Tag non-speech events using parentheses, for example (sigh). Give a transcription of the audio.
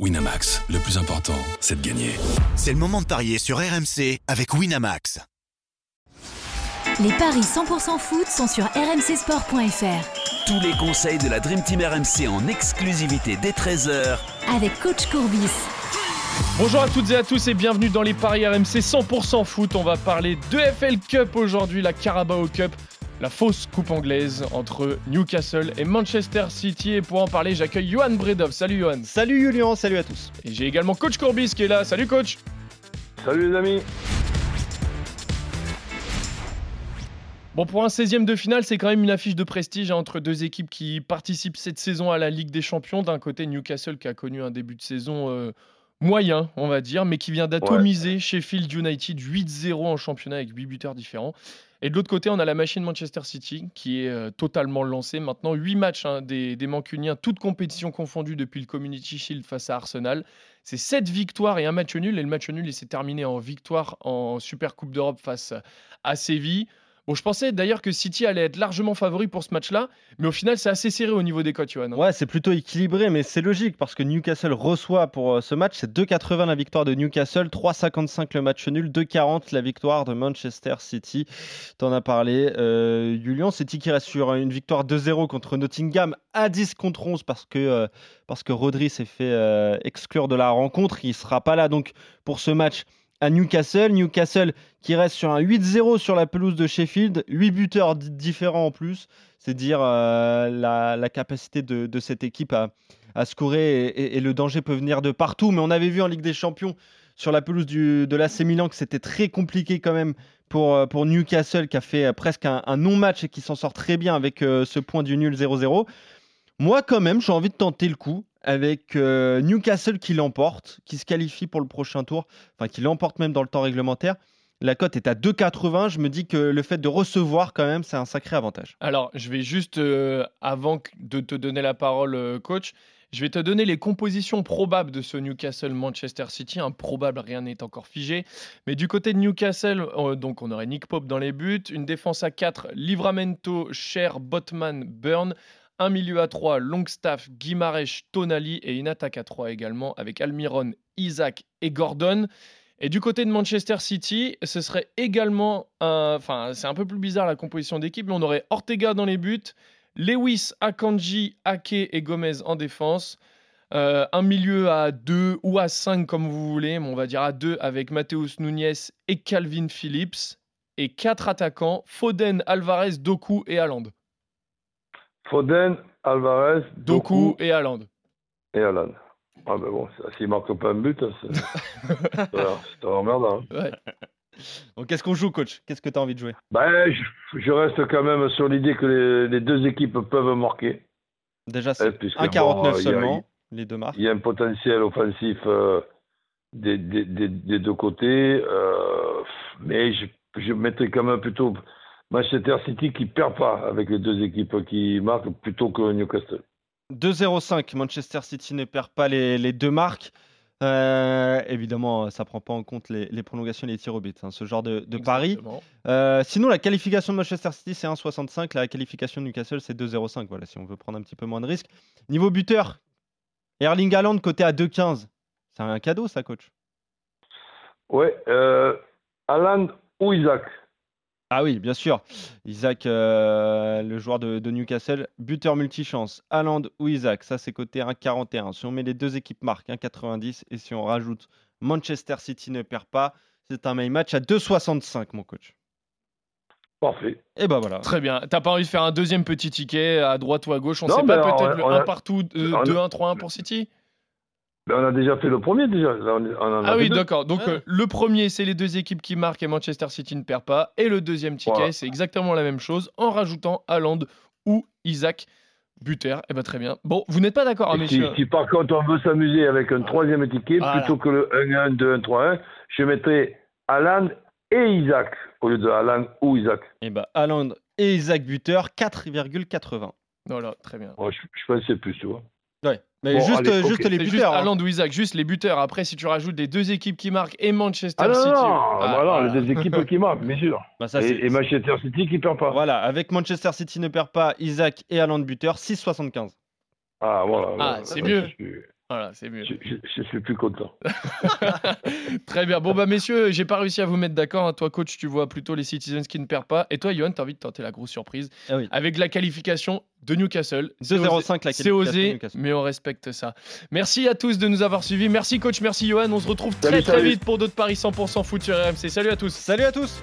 Winamax, le plus important, c'est de gagner. C'est le moment de parier sur RMC avec Winamax. Les paris 100% foot sont sur rmcsport.fr. Tous les conseils de la Dream Team RMC en exclusivité dès 13h Avec coach Courbis. Bonjour à toutes et à tous et bienvenue dans les paris RMC 100% foot. On va parler de FL Cup aujourd'hui, la Carabao Cup la fausse coupe anglaise entre Newcastle et Manchester City. Et pour en parler, j'accueille Johan Bredov. Salut Johan. Salut Julien, salut à tous. Et j'ai également Coach Courbis qui est là. Salut Coach. Salut les amis. Bon, pour un 16e de finale, c'est quand même une affiche de prestige hein, entre deux équipes qui participent cette saison à la Ligue des Champions. D'un côté, Newcastle qui a connu un début de saison euh, moyen, on va dire, mais qui vient d'atomiser Sheffield United 8-0 en championnat avec 8 buteurs différents. Et de l'autre côté, on a la machine Manchester City qui est euh, totalement lancée. Maintenant, 8 matchs hein, des, des Mancuniens, toutes compétitions confondues depuis le Community Shield face à Arsenal. C'est 7 victoires et un match nul. Et le match nul s'est terminé en victoire en Super Coupe d'Europe face à Séville. Bon, je pensais d'ailleurs que City allait être largement favori pour ce match-là, mais au final, c'est assez serré au niveau des cotes, Johan. Ouais, c'est plutôt équilibré, mais c'est logique parce que Newcastle reçoit pour euh, ce match. C'est 2,80 la victoire de Newcastle, 3,55 le match nul, 2,40 la victoire de Manchester City. T'en as parlé, euh, Julien. City qui reste sur une victoire 2-0 contre Nottingham à 10 contre 11 parce que, euh, Rodri s'est fait euh, exclure de la rencontre. Il sera pas là donc pour ce match à Newcastle. Newcastle qui reste sur un 8-0 sur la pelouse de Sheffield, 8 buteurs différents en plus. C'est dire euh, la, capacité de, cette équipe à, à scorer et, le danger peut venir de partout. Mais on avait vu en Ligue des Champions sur la pelouse du, de l'AC Milan que c'était très compliqué quand même pour, euh, pour Newcastle qui a fait presque un, non-match et qui s'en sort très bien avec euh, ce point du nul 0-0. Moi quand même j'ai envie de tenter le coup avec euh, Newcastle qui l'emporte, qui se qualifie pour le prochain tour, enfin qui l'emporte même dans le temps réglementaire. La cote est à 2,80. Je me dis que le fait de recevoir, quand même, c'est un sacré avantage. Alors, je vais juste, euh, avant de te donner la parole, euh, coach, je vais te donner les compositions probables de ce Newcastle-Manchester City. Improbable, rien n'est encore figé. Mais du côté de Newcastle, donc on aurait Nick Pope dans les buts, une défense à 4, Livramento, Cher, Botman, Burn, un milieu à 3, Longstaff, Guimarèche, Tonali et une attaque à 3 également avec Almiron, Isaac et Gordon. Et du côté de Manchester City, ce serait également. Enfin, c'est un peu plus bizarre la composition d'équipe, mais on aurait Ortega dans les buts, Lewis, Akanji, Ake et Gomez en défense. Euh, un milieu à 2 ou à 5 comme vous voulez, mais on va dire à 2 avec Mateus Nunez et Calvin Phillips. Et 4 attaquants, Foden, Alvarez, Doku et Haaland. Foden, Alvarez, Doku, et Haaland. Et Haaland. Ah ben bon, s'il marque pas un but, c'est (laughs) emmerdant. Hein. Ouais. Donc qu'est-ce qu'on joue, coach? Qu'est-ce que tu as envie de jouer? Ben, je, reste quand même sur l'idée que les, deux équipes peuvent marquer. Déjà, c'est 1,49 seulement, les deux marques. Il y a un potentiel offensif euh, des, des, des, deux côtés, euh, mais je, je mettrais quand même plutôt Manchester City qui perd pas avec les deux équipes qui marquent plutôt que Newcastle. 2-0-5, Manchester City ne perd pas les, deux marques. Euh, évidemment, ça prend pas en compte les, prolongations et les tirs au but, hein, ce genre de, pari. Euh, sinon, la qualification de Manchester City, c'est 1,65. La qualification de Newcastle, c'est 2,05. Voilà, si on veut prendre un petit peu moins de risques. Niveau buteur, Erling Haaland, côté à 2,15. C'est un cadeau, ça, coach? Ouais, euh, Haaland ou Isaac? Ah oui, bien sûr. Isaac, euh, le joueur de, Newcastle, buteur multichance. Haaland ou Isaac, ça c'est côté 1,41. Si on met les deux équipes marques, 1,90. Et si on rajoute Manchester City ne perd pas, c'est un main match à 2,65, mon coach. Parfait. Et ben voilà. Très bien. T'as pas envie de faire un deuxième petit ticket à droite ou à gauche? On sait pas, peut-être le 1 partout, 2-1, 3-1 pour City? On a déjà fait le premier déjà. ah oui, d'accord. Donc euh, le premier, c'est les deux équipes qui marquent et Manchester City ne perd pas. Et le deuxième ticket, c'est exactement la même chose en rajoutant Haaland ou Isaac. Buteur, eh ben très bien. Bon, vous n'êtes pas d'accord, hein, messieurs si, par contre on veut s'amuser avec un troisième ticket, plutôt que le 1-1, 2-1, 3-1, je mettrai Haaland et Isaac au lieu de Haaland ou Isaac. Eh ben Haaland et Isaac buteur, 4,80. Voilà, très bien. je, je pensais plus, tu vois. Ouais. Mais juste, juste les buteurs. Juste hein. ou Isaac, juste les buteurs. Après, si tu rajoutes les deux équipes qui marquent et Manchester ah non, City. Non, ah, voilà, les deux équipes qui marquent, bien sûr. Bah, ça, et, Manchester City qui perd pas. Voilà, avec Manchester City ne perd pas, Isaac et Haaland buteur, 6,75. Ah, voilà. Ah, c'est mieux. Voilà, c'est mieux. Je, je- je suis plus content. (laughs) Très bien. Bon, bah, messieurs, j'ai pas réussi à vous mettre d'accord. hein. Toi, coach, tu vois plutôt les Citizens qui ne perdent pas. Et toi, Johan, tu as envie de tenter la grosse surprise Ah oui. avec la qualification de Newcastle. C'est 2-0-5 la osé- C'est osé, mais on respecte ça. Merci à tous de nous avoir suivis. Merci, coach. Merci, Johan. On se retrouve très, Salut, très salut. vite pour d'autres paris 100% foot sur RMC. Salut à tous. Salut à tous